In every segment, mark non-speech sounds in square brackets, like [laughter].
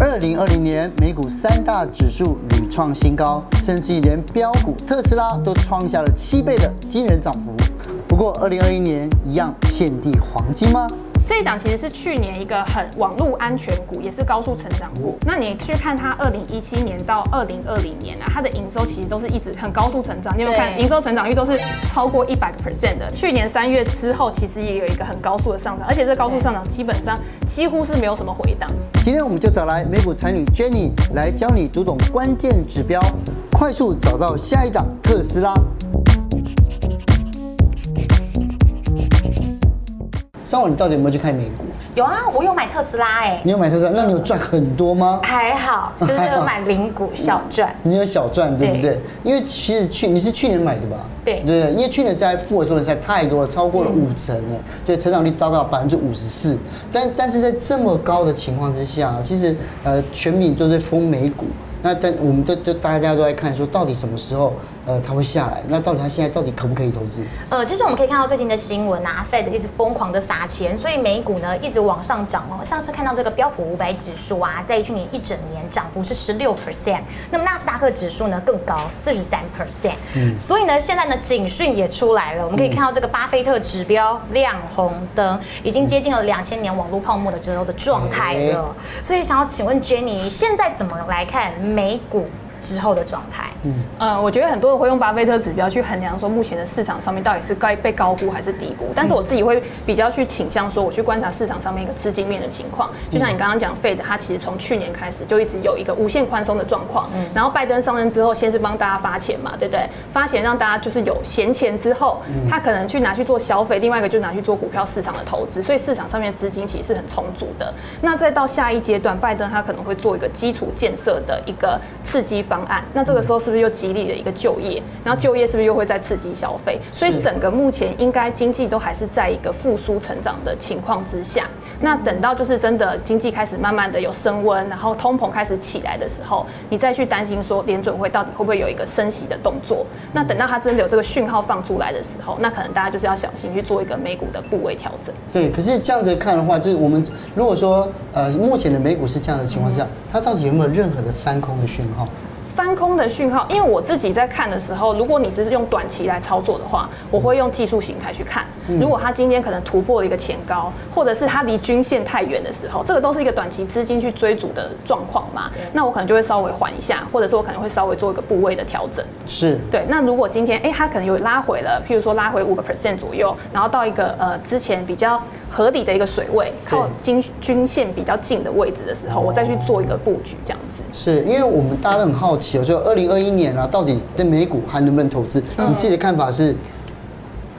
二零二零年美股三大指数屡创新高，甚至连标股特斯拉都创下了七倍的惊人涨幅。不过，二零二一年一样遍地黄金吗？这一档其实是去年一个很网络安全股，也是高速成长股。那你去看它二零一七年到二零二零年啊，它的营收其实都是一直很高速成长。你有没有看营收成长率都是超过一百个 percent 的？去年三月之后，其实也有一个很高速的上涨，而且这高速上涨基本上几乎是没有什么回档。今天我们就找来美股才女 Jenny 来教你读懂关键指标，快速找到下一档特斯拉。上午你到底有没有去看美股？有啊，我有买特斯拉哎。你有买特斯拉？那你有赚很多吗？[laughs] 还好，就是有 [laughs] 买零股小赚。你有小赚对不对？对，因为其实去你是去年买的吧？对对，因为去年在复合做的实在太多了，超过了五成哎，对，成长率达到百分之五十四。但但是在这么高的情况之下，其实呃全民都在封美股。那但我们都都大家都在看说，到底什么时候呃它会下来？那到底它现在到底可不可以投资？呃，其实我们可以看到最近的新闻啊，Fed 一直疯狂的撒钱，所以美股呢一直往上涨哦。上次看到这个标普五百指数啊，在去年一整年涨幅是十六 percent，那么纳斯达克指数呢更高四十三 percent。嗯，所以呢现在呢警讯也出来了，我们可以看到这个巴菲特指标亮红灯，已经接近了两千年网络泡沫的时候的状态了。所以想要请问 Jenny，现在怎么来看？美股之后的状态，嗯，呃，我觉得很多人会用巴菲特指标去衡量说目前的市场上面到底是该被高估还是低估，但是我自己会比较去倾向说，我去观察市场上面一个资金面的情况。就像你刚刚讲，Fed 它其实从去年开始就一直有一个无限宽松的状况，嗯，然后拜登上任之后，先是帮大家发钱嘛，对不对？发钱让大家就是有闲钱之后，他可能去拿去做消费，另外一个就拿去做股票市场的投资，所以市场上面资金其实是很充足的。那再到下一阶段，拜登他可能会做一个基础建设的一个刺激方案，那这个时候是不是又激励了一个就业？然后就业是不是又会再刺激消费？所以整个目前应该经济都还是在一个复苏成长的情况之下。那等到就是真的经济开始慢慢的有升温，然后通膨开始起来的时候，你再去担心说联准会到底会不会有一个升息的动作？那等到它真的有这个讯号放出来的时候，那可能大家就是要小心去做一个美股的部位调整。对，可是这样子看的话，就是我们如果说呃目前的美股是这样的情况下，它到底有没有任何的翻空的讯号？翻空的讯号，因为我自己在看的时候，如果你是用短期来操作的话，我会用技术形态去看。如果它今天可能突破了一个前高，或者是它离均线太远的时候，这个都是一个短期资金去追逐的状况嘛。那我可能就会稍微缓一下，或者是我可能会稍微做一个部位的调整。是对。那如果今天哎，它可能有拉回了，譬如说拉回五个 percent 左右，然后到一个呃之前比较合理的一个水位，靠均均线比较近的位置的时候，我再去做一个布局，这样子。是因为我们大家都很好奇。就二零二一年啊，到底在美股还能不能投资？你自己的看法是？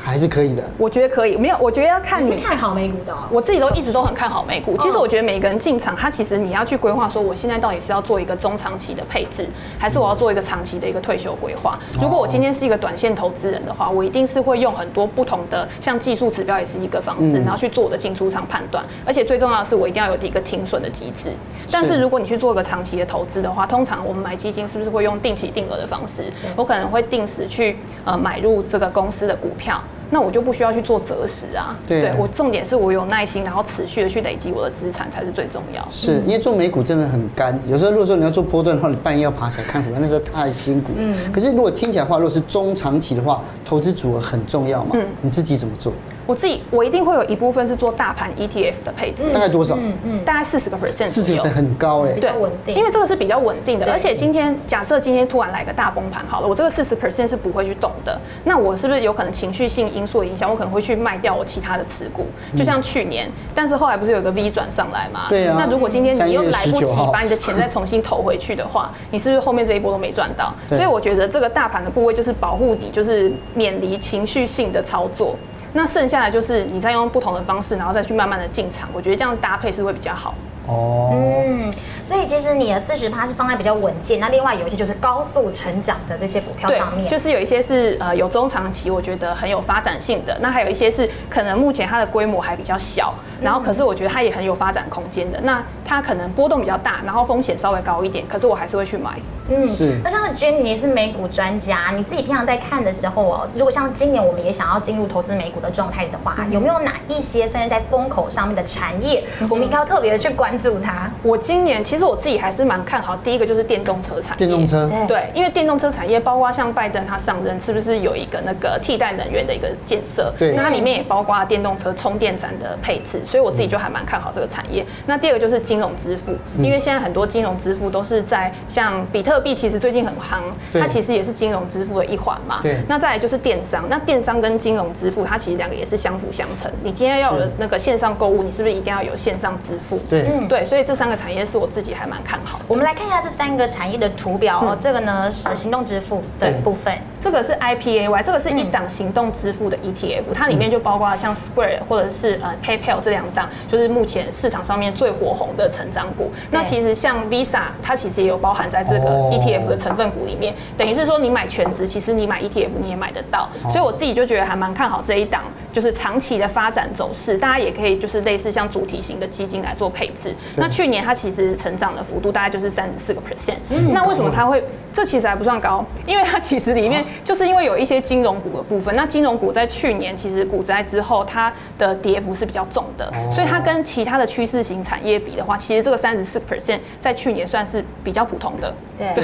还是可以的，我觉得可以。没有，我觉得要看你，你看好美股的。我自己都一直都很看好美股。其实我觉得每个人进场，他其实你要去规划说，我现在到底是要做一个中长期的配置，还是我要做一个长期的一个退休规划。如果我今天是一个短线投资人的话，我一定是会用很多不同的，像技术指标也是一个方式，然后去做我的进出场判断。而且最重要的是，我一定要有一个停损的机制。但是如果你去做一个长期的投资的话，通常我们买基金是不是会用定期定额的方式？我可能会定时去呃买入这个公司的股票。那我就不需要去做择时啊，对，对我重点是我有耐心，然后持续的去累积我的资产才是最重要。是因为做美股真的很干，有时候如果说你要做波段的话，你半夜要爬起来看股票，那时候太辛苦。嗯，可是如果听起来的话，如果是中长期的话，投资组合很重要嘛。嗯，你自己怎么做？我自己我一定会有一部分是做大盘 ETF 的配置，大概多少？嗯嗯，大概四十个 percent，四十很高哎，对，稳定，因为这个是比较稳定的。而且今天假设今天突然来个大崩盘，好了，我这个四十 percent 是不会去动的。那我是不是有可能情绪性因素的影响？我可能会去卖掉我其他的持股，就像去年，但是后来不是有个 V 转上来嘛？对啊。那如果今天你又来不及把你的钱再重新投回去的话，你是不是后面这一波都没赚到？所以我觉得这个大盘的部位就是保护你，就是免离情绪性的操作。那剩下的就是你再用不同的方式，然后再去慢慢的进场，我觉得这样子搭配是会比较好。哦，嗯，所以其实你的四十趴是放在比较稳健，那另外有一些就是高速成长的这些股票上面，就是有一些是呃有中长期，我觉得很有发展性的，那还有一些是可能目前它的规模还比较小，然后可是我觉得它也很有发展空间的，那它可能波动比较大，然后风险稍微高一点，可是我还是会去买。嗯，是。那像 Jenny，你是美股专家，你自己平常在看的时候哦，如果像今年我们也想要进入投资美股的状态的话，有没有哪一些虽然在风口上面的产业，我们应该要特别的去关关注它？我今年其实我自己还是蛮看好，第一个就是电动车产业。电动车，对，因为电动车产业包括像拜登他上任，是不是有一个那个替代能源的一个建设？对，那它里面也包括电动车充电站的配置，所以我自己就还蛮看好这个产业。那第二个就是金融支付，因为现在很多金融支付都是在像比特币，其实最近很夯，它其实也是金融支付的一环嘛。对。那再来就是电商，那电商跟金融支付，它其实两个也是相辅相成。你今天要有那个线上购物，你是不是一定要有线上支付？对，嗯，对。所以这三个产业是我自己还蛮看好的。我们来看一下这三个产业的图表哦。这个呢是行动支付的部分，这个是 IPAY，这个是一档行动支付的 ETF，它里面就包括了像 Square 或者是呃 PayPal 这两档，就是目前市场上面最火红的成长股。那其实像 Visa，它其实也有包含在这个 ETF 的成分股里面，等于是说你买全值，其实你买 ETF 你也买得到。所以我自己就觉得还蛮看好这一档，就是长期的发展走势，大家也可以就是类似像主题型的基金来做配置。那去年它其实成长的幅度大概就是三十四个 percent。那为什么它会？这其实还不算高，因为它其实里面就是因为有一些金融股的部分。那金融股在去年其实股灾之后，它的跌幅是比较重的，所以它跟其他的趋势型产业比的话，其实这个三十四 percent 在去年算是比较普通的。对对。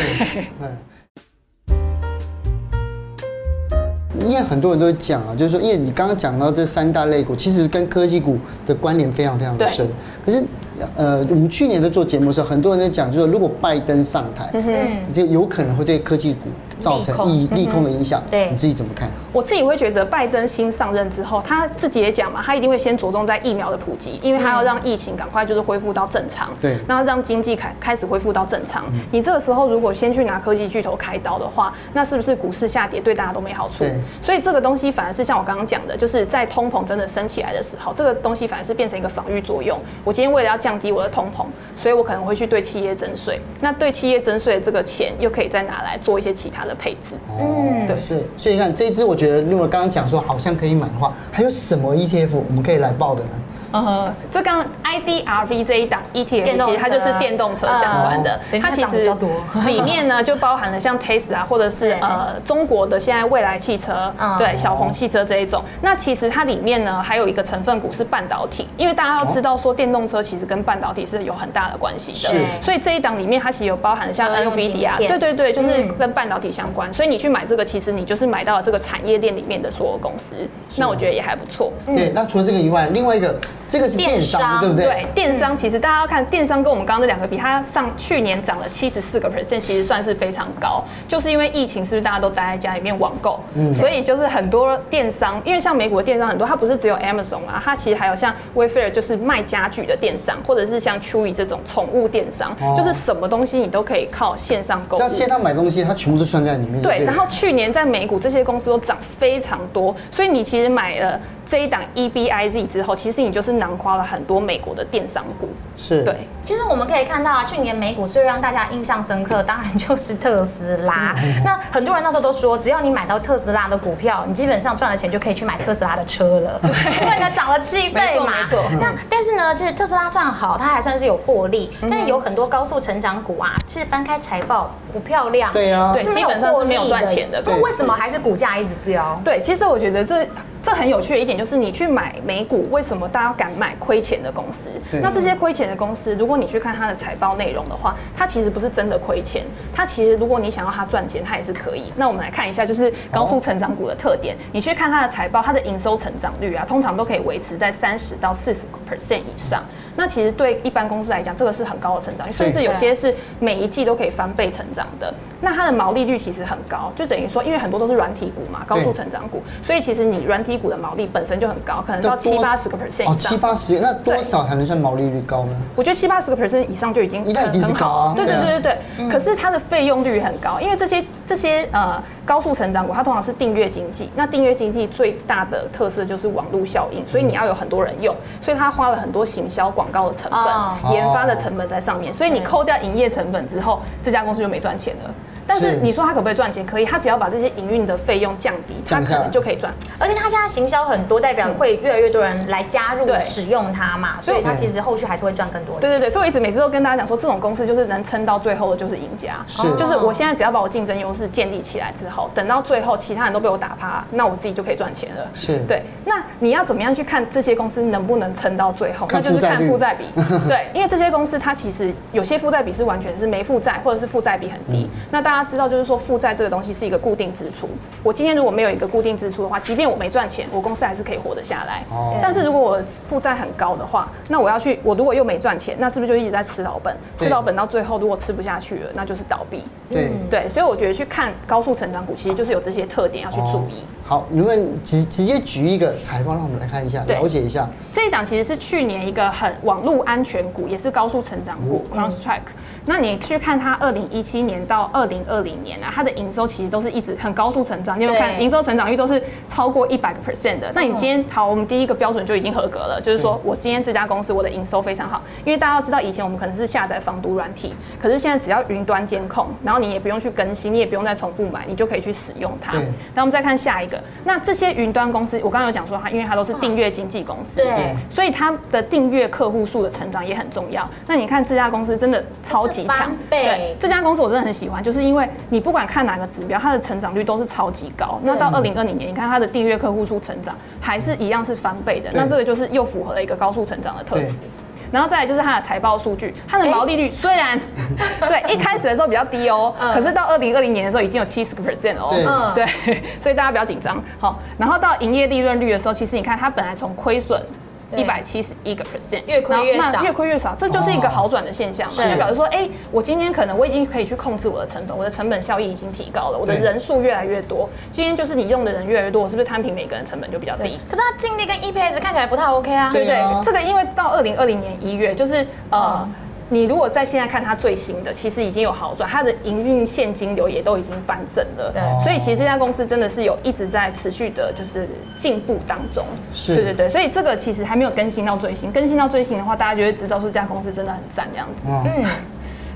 因为很多人都讲啊，就是说，因为你刚刚讲到这三大类股，其实跟科技股的关联非常非常的深。可是，呃，我们去年在做节目的时候，很多人在讲，就是如果拜登上台，嗯，就有可能会对科技股造成利利空的影响。对，你自己怎么看？我自己会觉得，拜登新上任之后，他自己也讲嘛，他一定会先着重在疫苗的普及，因为他要让疫情赶快就是恢复到正常。对，那让经济开开始恢复到正常。你这个时候如果先去拿科技巨头开刀的话，那是不是股市下跌对大家都没好处？对。所以这个东西反而是像我刚刚讲的，就是在通膨真的升起来的时候，这个东西反而是变成一个防御作用。我今天为了要降低我的通膨，所以我可能会去对企业征税。那对企业征税的这个钱，又可以再拿来做一些其他的配置。嗯，对。所以，所以你看这一支，我觉得如果刚刚讲说好像可以买的话，还有什么 ETF 我们可以来报的呢？呃，这刚 IDRV 这一档 ETF，其实它就是电动车相关的，它其实 [laughs] 里面呢就包含了像 Tesla 或者是呃中国的现在未来汽车，对小鹏汽车这一种。那其实它里面呢还有一个成分股是半导体，因为大家要知道说电动车其实跟半导体是有很大的关系的，是。所以这一档里面它其实有包含像 NVIDIA，对对对，就是跟半导体相关。所以你去买这个，其实你就是买到了这个产业链里面的所有公司。那我觉得也还不错。对，那除了这个以外，另外一个。这个是电商，对不对？对，电商其实大家要看电商跟我们刚刚那两个比，它上去年涨了七十四个 percent，其实算是非常高。就是因为疫情，是不是大家都待在家里面网购？嗯，所以就是很多电商，因为像美国的电商很多，它不是只有 Amazon 啊，它其实还有像 Wayfair 就是卖家具的电商，或者是像 Chewy 这种宠物电商，就是什么东西你都可以靠线上购物。像线上买东西，它全部都算在里面。对，然后去年在美股这些公司都涨非常多，所以你其实买了。这一档 EBIZ 之后，其实你就是囊括了很多美国的电商股。是对。其实我们可以看到啊，去年美股最让大家印象深刻，当然就是特斯拉。那很多人那时候都说，只要你买到特斯拉的股票，你基本上赚了钱就可以去买特斯拉的车了，因为它涨了七倍嘛。没错。那但是呢，其实特斯拉算好，它还算是有获利，但是有很多高速成长股啊，其实翻开财报不漂亮。对啊，对，基本上是没有赚钱的。那为什么还是股价一直飙？对，其实我觉得这。这很有趣的一点就是，你去买美股，为什么大家敢买亏钱的公司？那这些亏钱的公司，如果你去看它的财报内容的话，它其实不是真的亏钱。它其实，如果你想要它赚钱，它也是可以。那我们来看一下，就是高速成长股的特点。你去看它的财报，它的营收成长率啊，通常都可以维持在三十到四十 percent 以上。那其实对一般公司来讲，这个是很高的成长率，甚至有些是每一季都可以翻倍成长的。那它的毛利率其实很高，就等于说，因为很多都是软体股嘛，高速成长股，所以其实你软体股的毛利本身就很高，可能到七八十个 percent 以上。哦，七八十，那多少才能算毛利率高呢？我觉得七八十个 percent 以上就已经很好。对对对对对。嗯、可是它的费用率很高，因为这些这些呃高速成长股，它通常是订阅经济。那订阅经济最大的特色就是网络效应，所以你要有很多人用，所以它花了很多行销广告的成本、哦、研发的成本在上面。所以你扣掉营业成本之后，这家公司就没赚钱了。但是你说它可不可以赚钱？可以，它只要把这些营运的费用降低，它可能就可以赚。而且它现在行销很多，代表会越来越多人来加入使用它嘛，所以它其实后续还是会赚更多。对对对，所以我一直每次都跟大家讲说，这种公司就是能撑到最后的就是赢家。是，就是我现在只要把我竞争优势建立起来之后，等到最后其他人都被我打趴，那我自己就可以赚钱了。是对。那你要怎么样去看这些公司能不能撑到最后？那就是看负债比。[laughs] 对，因为这些公司它其实有些负债比是完全是没负债，或者是负债比很低。嗯、那大家知道，就是说负债这个东西是一个固定支出。我今天如果没有一个固定支出的话，即便我没赚钱，我公司还是可以活得下来。哦。但是如果我负债很高的话，那我要去，我如果又没赚钱，那是不是就一直在吃老本？吃老本到最后，如果吃不下去了，那就是倒闭。对对，所以我觉得去看高速成长股，其实就是有这些特点要去注意。哦、好，你们直直接举一个财报，让我们来看一下，了解一下。这一档其实是去年一个很网络安全股，也是高速成长股，CrowdStrike。那你去看它二零一七年到二零二零年啊，它的营收其实都是一直很高速成长。你有没有看营收成长率都是超过一百个 percent 的？那你今天好，我们第一个标准就已经合格了，就是说我今天这家公司我的营收非常好，因为大家要知道以前我们可能是下载防毒软体，可是现在只要云端监控，然后你也不用去更新，你也不用再重复买，你就可以去使用它。那我们再看下一个，那这些云端公司，我刚刚有讲说它，因为它都是订阅经纪公司，对，所以它的订阅客户数的成长也很重要。那你看这家公司真的超级强，对，这家公司我真的很喜欢，就是因为你不管看哪个指标，它的成长率都是超级高。那到二零二零年，你看它的订阅客户数成长还是一样是翻倍的，那这个就是又符合了一个高速成长的特质。然后再来就是它的财报数据，它的毛利率虽然 [laughs] 对一开始的时候比较低哦，可是到二零二零年的时候已经有七十个 percent 哦，对，[laughs] 所以大家不要紧张。好，然后到营业利润率的时候，其实你看它本来从亏损。一百七十一个 percent，越亏越少，越亏越少，这就是一个好转的现象。就表示说，哎，我今天可能我已经可以去控制我的成本，我的成本效益已经提高了，我的人数越来越多。今天就是你用的人越来越多，是不是摊平每个人成本就比较低？可是它净利跟 EPS 看起来不太 OK 啊。对对，这个因为到二零二零年一月，就是呃。你如果在现在看它最新的，其实已经有好转，它的营运现金流也都已经翻正了。对，所以其实这家公司真的是有一直在持续的，就是进步当中。是，对对对，所以这个其实还没有更新到最新，更新到最新的话，大家就会知道说这家公司真的很赞这样子。嗯。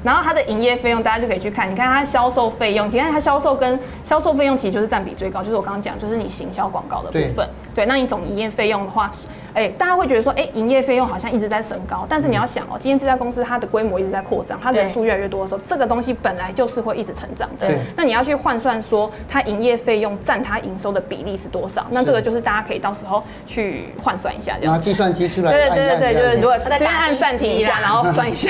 然后它的营业费用，大家就可以去看，你看它销售费用，你看它销售跟销售费用其实就是占比最高，就是我刚刚讲，就是你行销广告的部分。对，对，那你总营业费用的话，哎，大家会觉得说，哎，营业费用好像一直在升高，但是你要想哦，今天这家公司它的规模一直在扩张，它人数越来越多的时候，这个东西本来就是会一直成长的。对，那你要去换算说，它营业费用占它营收的比例是多少？那这个就是大家可以到时候去换算一下，这样。拿计算机出来。对对对对，就是如果这边按暂停一下，然后算一下。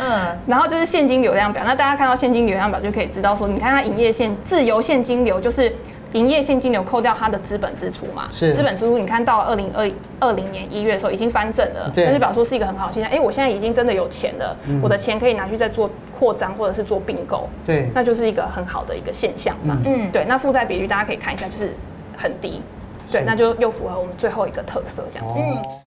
嗯，然后就是现金流量表。那大家看到现金流量表就可以知道说，你看它营业现自由现金流就是营业现金流扣掉它的资本支出嘛。是。资本支出，你看到二零二二零年一月的时候已经翻正了，那就表示说是一个很好的现象。哎，我现在已经真的有钱了，我的钱可以拿去再做扩张或者是做并购。对。那就是一个很好的一个现象嘛。嗯。对，那负债比率大家可以看一下，就是很低。对，那就又符合我们最后一个特色这样子。嗯。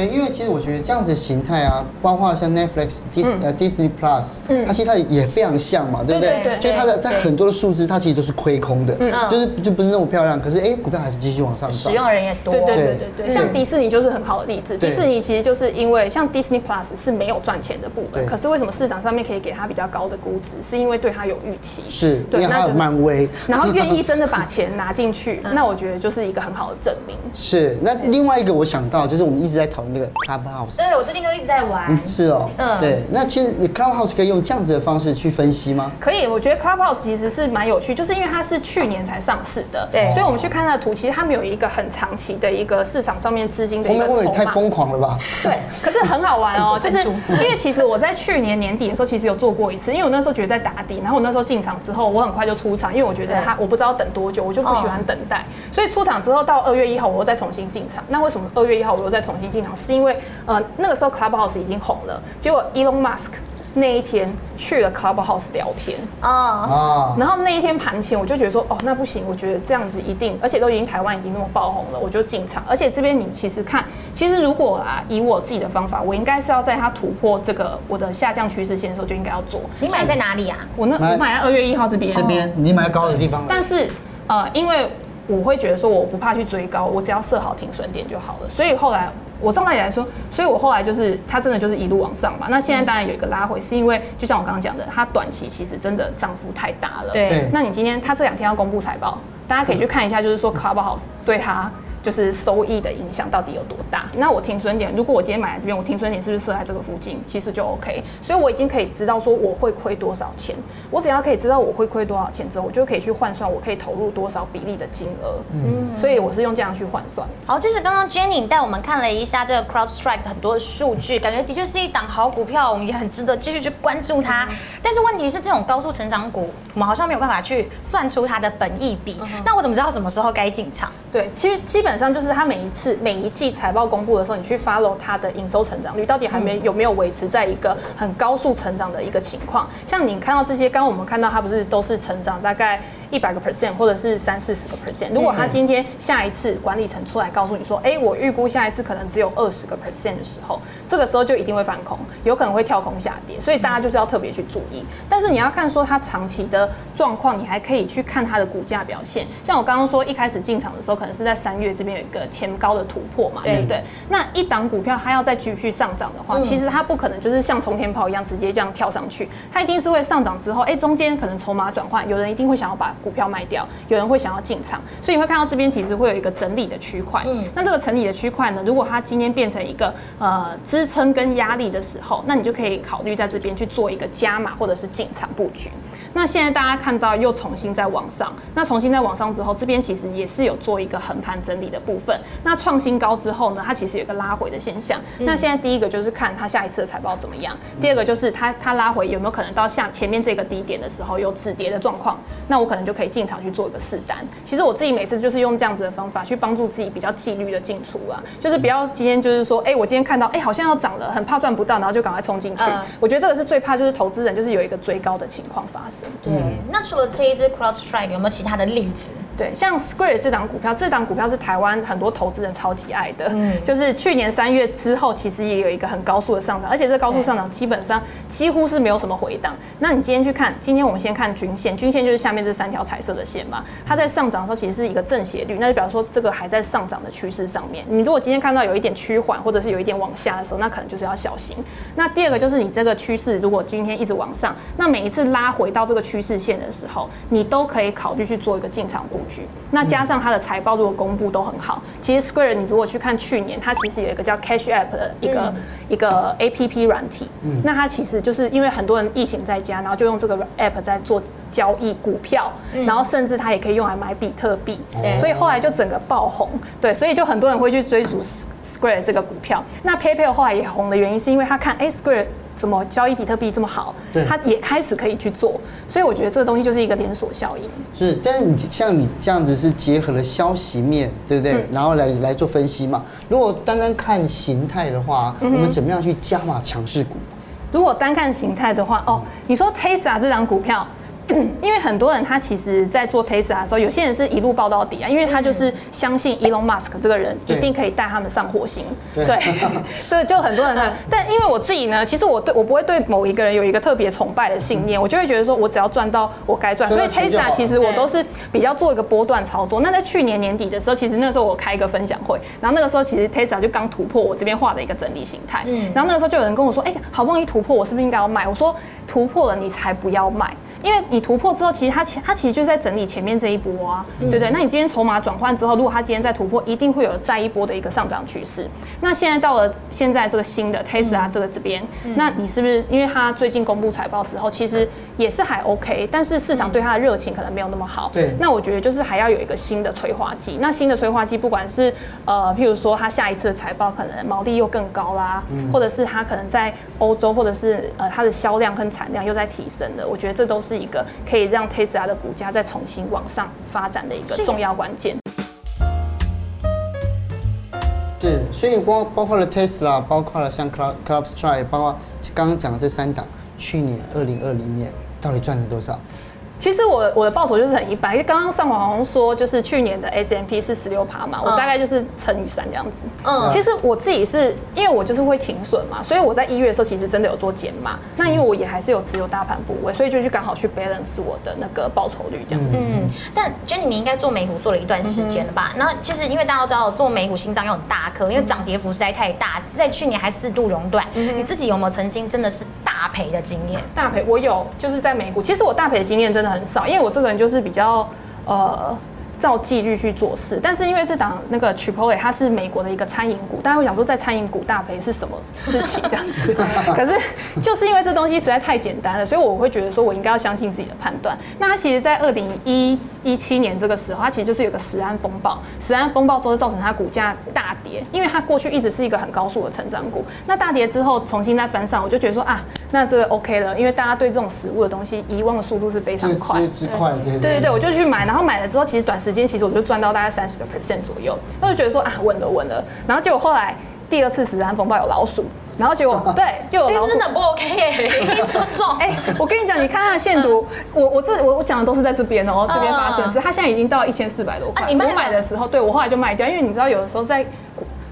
对，因为其实我觉得这样子形态啊，包括像 Netflix、Dis 呃 Disney Plus，它其实它也非常像嘛，对不对？就是它的在很多的数字，它其实都是亏空的，就是就不是那么漂亮。可是哎，股票还是继续往上涨，使用人也多。对对对对对，像迪士尼就是很好的例子。迪士尼其实就是因为像 Disney Plus 是没有赚钱的部分，可是为什么市场上面可以给它比较高的估值？是因为对它有预期。是，对，它有漫威，然后愿意真的把 [laughs] 钱拿进去，那我觉得就是一个很好的证明。是，那另外一个我想到就是我们一直在讨论那个 Clubhouse。对，我最近都一直在玩。是哦，嗯，对。那其实你 Clubhouse 可以用这样子的方式去分析吗？可以，我觉得 Clubhouse 其实是蛮有趣，就是因为它是去年才上市的，对。所以我们去看它的图，其实他们有一个很长期的一个市场上面资金的一个筹码。会不会太疯狂了吧？对，可是很好玩哦，[laughs] 就是因为其实我在去年年底的时候，其实有做过一次，因为我那时候觉得在打底，然后我那时候进场之后，我很快就出场，因为我觉得它我不知道等多久，我就不喜欢等待，所以出场之后到二月一号，我又再重新进场。那为什么二月一号我又再重新进场？是因为呃那个时候 Clubhouse 已经红了，结果 Elon Musk 那一天去了 Clubhouse 聊天啊，然后那一天盘前我就觉得说，哦，那不行，我觉得这样子一定，而且都已经台湾已经那么爆红了，我就进场。而且这边你其实看，其实如果啊以我自己的方法，我应该是要在它突破这个我的下降趋势线的时候就应该要做。你买在哪里啊？我那我买在二月一号这边。这边你买在高的地方。但是呃，因为我会觉得说我不怕去追高，我只要设好停损点就好了。所以后来。我照道理来说，所以我后来就是它真的就是一路往上嘛。那现在当然有一个拉回，是因为就像我刚刚讲的，它短期其实真的涨幅太大了。对。那你今天它这两天要公布财报，大家可以去看一下，就是说 Clubhouse 对它就是收益的影响到底有多大？那我停损点，如果我今天买在这边，我停损点是不是设在这个附近？其实就 OK。所以我已经可以知道说我会亏多少钱。我只要可以知道我会亏多少钱之后，我就可以去换算我可以投入多少比例的金额。嗯，所以我是用这样去换算。好，这是刚刚 Jenny 带我们看了一下这个 CrowdStrike 很多的数据，感觉的确是一档好股票，我们也很值得继续去关注它。但是问题是，这种高速成长股，我们好像没有办法去算出它的本益比。那我怎么知道什么时候该进场？对，其实基本上就是它每一次每一季财报公布的时候，你去 follow 它的营收成长率到底还没有没有维持在一个很高速成长的一个情况。像你看到这些，刚刚我们看到它不是都是成长大概一百个 percent 或者是三四十个 percent。如果他今天下一次管理层出来告诉你说，哎，我预估下一次可能只有二十个 percent 的时候，这个时候就一定会翻空，有可能会跳空下跌。所以大家就是要特别去注意。但是你要看说它长期的状况，你还可以去看它的股价表现。像我刚刚说一开始进场的时候，可能是在三月这边有一个前高的突破嘛，对不对？那一档股票它要再继续上涨的话，其实它不可能就是像冲天炮一样直接这样跳上去，它一定是会上涨之后，哎，中间可能筹码转换，有人一定会想要把股票卖掉，有人会想要进场，所以你会看到这边其实会有一个整理的区块。嗯，那这个整理的区块呢，如果它今天变成一个呃支撑跟压力的时候，那你就可以考虑在这边去做一个加码或者是进场布局。那现在大家看到又重新在往上，那重新在往上之后，这边其实也是有做一个横盘整理的部分。那创新高之后呢，它其实有一个拉回的现象。那现在第一个就是看它下一次的财报怎么样，第二个就是它它拉回有没有可能到下前面这个低点的时候有止跌的状况，那我可能就可以进场去做一个试单。其实我自己每次就是用这样子的方法去帮助自己比较纪律的进出啊，就是不要今天就是说，哎，我今天看到哎好像要涨了，很怕赚不到，然后就赶快冲进去。我觉得这个是最怕，就是投资人就是有一个追高的情况发生。对，那除了这一支 CrowdStrike，有没有其他的例子？对，像 Square 这档股票，这档股票是台湾很多投资人超级爱的。嗯，就是去年三月之后，其实也有一个很高速的上涨，而且这高速上涨基本上几乎是没有什么回档。那你今天去看，今天我们先看均线，均线就是下面这三条彩色的线嘛，它在上涨的时候其实是一个正斜率，那就表示说这个还在上涨的趋势上面。你如果今天看到有一点趋缓，或者是有一点往下的时候，那可能就是要小心。那第二个就是你这个趋势如果今天一直往上，那每一次拉回到这个趋势线的时候，你都可以考虑去做一个进场布局。那加上它的财报如果公布都很好，其实 Square 你如果去看去年，它其实有一个叫 Cash App 的一个、嗯、一个 APP 软体，嗯、那它其实就是因为很多人疫情在家，然后就用这个 App 在做交易股票，嗯、然后甚至它也可以用来买比特币，嗯、所以后来就整个爆红，对，所以就很多人会去追逐 Square 这个股票。那 PayPal 后来也红的原因是因为他看哎 Square。怎么交易比特币这么好？对，他也开始可以去做，所以我觉得这个东西就是一个连锁效应。是，但是你像你这样子是结合了消息面，对不对？嗯、然后来来做分析嘛。如果单单看形态的话，嗯、我们怎么样去加码强势股？如果单看形态的话，哦，你说 Tesla 这张股票。[coughs] 因为很多人他其实，在做 Tesla 的时候，有些人是一路报到底啊，因为他就是相信 Elon Musk 这个人一定可以带他们上火星。对，[laughs] 所以就很多人呢。但因为我自己呢，其实我对我不会对某一个人有一个特别崇拜的信念，我就会觉得说我只要赚到我该赚。所以 Tesla 其实我都是比较做一个波段操作。那在去年年底的时候，其实那时候我开一个分享会，然后那个时候其实 Tesla 就刚突破我这边画的一个整理形态。嗯。然后那个时候就有人跟我说：“哎，好不容易突破，我是不是应该要卖？”我说：“突破了，你才不要卖。”因为你突破之后，其实它前它其实就是在整理前面这一波啊，对不对？那你今天筹码转换之后，如果它今天再突破，一定会有再一波的一个上涨趋势。那现在到了现在这个新的 Tesla 这个这边，那你是不是因为它最近公布财报之后，其实也是还 OK，但是市场对它的热情可能没有那么好。对。那我觉得就是还要有一个新的催化剂。那新的催化剂，不管是呃，譬如说它下一次的财报可能毛利又更高啦，或者是它可能在欧洲，或者是呃它的销量跟产量又在提升的，我觉得这都是。是一个可以让 Tesla 的股价再重新往上发展的一个重要关键。是，所以包包括了 Tesla，包括了像 Club Club Strike，包括刚刚讲的这三档，去年二零二零年到底赚了多少？其实我我的报酬就是很一般，因为刚刚上网好像说就是去年的 S M P 是十六趴嘛，我大概就是乘以三这样子。嗯，其实我自己是因为我就是会停损嘛，所以我在一月的时候其实真的有做减码。那因为我也还是有持有大盘部位，所以就去刚好去 balance 我的那个报酬率这样子。嗯，但 Jenny 你应该做美股做了一段时间了吧？那、嗯、其实因为大家都知道做美股心脏要很大颗，因为涨跌幅实在太大，在去年还四度熔断。嗯、你自己有没有曾经真的是大赔的经验？大赔我有，就是在美股。其实我大赔的经验真的。很少，因为我这个人就是比较，呃，照纪律去做事。但是因为这档那个 Chipotle 它是美国的一个餐饮股，大家会想说在餐饮股大赔是什么事情这样子？[laughs] 可是就是因为这东西实在太简单了，所以我会觉得说我应该要相信自己的判断。那它其实，在二零一一七年这个时候，它其实就是有个食安风暴，食安风暴之后造成它股价大跌，因为它过去一直是一个很高速的成长股。那大跌之后重新再翻上，我就觉得说啊，那这个 OK 了，因为大家对这种食物的东西遗忘的速度是非常快，之快，对对对对，我就去买，然后买了之后，其实短时间其实我就赚到大概三十个 percent 左右，我就觉得说啊，稳了稳了，然后结果后来第二次十三风暴有老鼠。然后结果 [laughs] 对，就有老鼠。真的不 OK 哎，这么重哎！我跟你讲，你看它的线图，我我这我我讲的都是在这边哦，这边发生的是，它现在已经到一千四百多块。你买的时候，对我后来就卖掉，因为你知道有的时候在。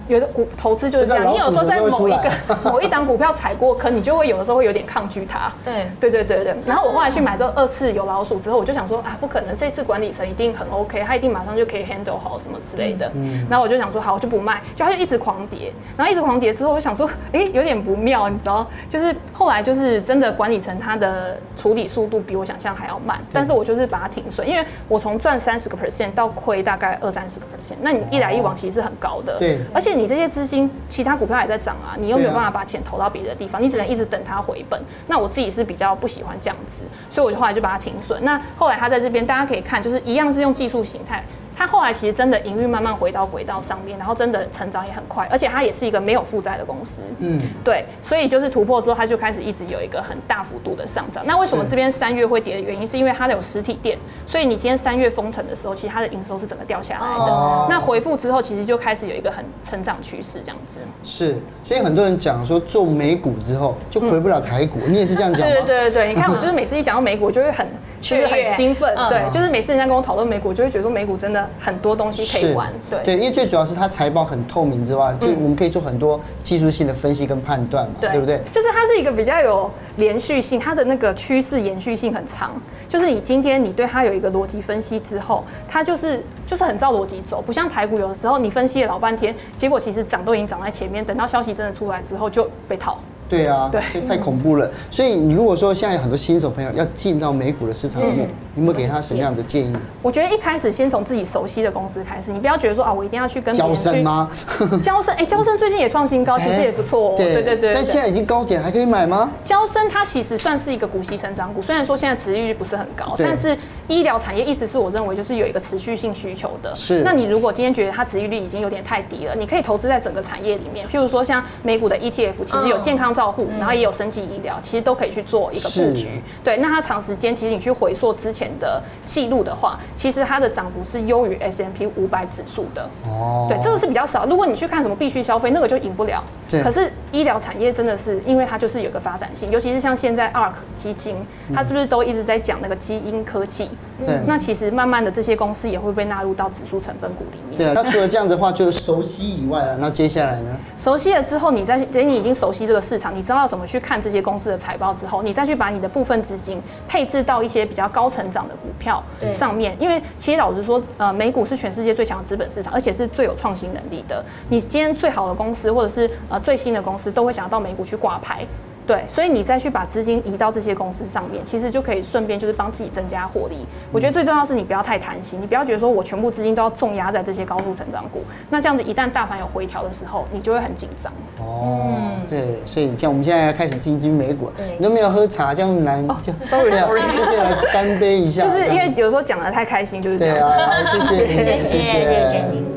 有的股投资就是这样，你有时候在某一个 [laughs] 某一档股票踩过坑，你就会有的时候会有点抗拒它。对对对对对。然后我后来去买之后，二次有老鼠之后，我就想说啊，不可能，这次管理层一定很 OK，他一定马上就可以 handle 好什么之类的。嗯然后我就想说好，我就不卖，就他就一直狂跌，然后一直狂跌之后，我就想说，哎，有点不妙，你知道？就是后来就是真的管理层他的处理速度比我想象还要慢，但是我就是把它停损，因为我从赚三十个 percent 到亏大概二三十个 percent，那你一来一往其实是很高的。对，而且。你这些资金，其他股票也在涨啊，你又没有办法把钱投到别的地方，你只能一直等它回本。那我自己是比较不喜欢这样子，所以我就后来就把它停损。那后来它在这边，大家可以看，就是一样是用技术形态。它后来其实真的营运慢慢回到轨道上面，然后真的成长也很快，而且它也是一个没有负债的公司。嗯，对，所以就是突破之后，它就开始一直有一个很大幅度的上涨。那为什么这边三月会跌的原因，是因为它有实体店，所以你今天三月封城的时候，其实它的营收是整个掉下来的。哦、那回复之后，其实就开始有一个很成长趋势这样子。是，所以很多人讲说做美股之后就回不了台股，嗯、你也是这样讲吗？[laughs] 对对对对，你看我就是每次一讲到美股，就会很其实很兴奋。嗯、对，就是每次人家跟我讨论美股，就会觉得说美股真的。很多东西可以玩，对对，因为最主要是它财报很透明之外，就我们可以做很多技术性的分析跟判断嘛，对不对？就是它是一个比较有连续性，它的那个趋势延续性很长。就是你今天你对它有一个逻辑分析之后，它就是就是很照逻辑走，不像台股有的时候你分析了老半天，结果其实涨都已经涨在前面，等到消息真的出来之后就被套。对啊，对，这太恐怖了。嗯、所以你如果说现在有很多新手朋友要进到美股的市场里面，有没有给他什么样的建议？我觉得一开始先从自己熟悉的公司开始，你不要觉得说啊，我一定要去跟别人去。娇生吗？[laughs] 交生，哎，交生最近也创新高，[laughs] 其实也不错哦。对对对，对。但现在已经高点，还可以买吗？交生它其实算是一个股息成长股，虽然说现在殖利率不是很高，但是医疗产业一直是我认为就是有一个持续性需求的。是。那你如果今天觉得它殖利率已经有点太低了，你可以投资在整个产业里面，譬如说像美股的 ETF，其实有健康照护，嗯、然后也有。升级医疗其实都可以去做一个布局，对。那它长时间其实你去回溯之前的记录的话，其实它的涨幅是优于 S M P 五百指数的。哦，对，这个是比较少。如果你去看什么必须消费，那个就赢不了。对可是医疗产业真的是，因为它就是有个发展性，尤其是像现在 ARK 基金，它是不是都一直在讲那个基因科技？对、嗯。那其实慢慢的这些公司也会被纳入到指数成分股里面。对啊。那除了这样子的话，就熟悉以外了，那接下来呢？熟悉了之后，你再等你已经熟悉这个市场，你知道怎么去看。看这些公司的财报之后，你再去把你的部分资金配置到一些比较高成长的股票上面，因为其实老实说，呃，美股是全世界最强的资本市场，而且是最有创新能力的。你今天最好的公司或者是呃最新的公司，都会想要到美股去挂牌。对，所以你再去把资金移到这些公司上面，其实就可以顺便就是帮自己增加获利。我觉得最重要是你不要太贪心，你不要觉得说我全部资金都要重压在这些高速成长股，那这样子一旦大盘有回调的时候，你就会很紧张。哦，对，所以像我们现在要开始进军美股，你都没有喝茶，这样难。Sorry [laughs] Sorry，就来干杯一下。[laughs] 就是因为有时候讲得太开心，就是这样。对啊，谢谢谢谢谢谢。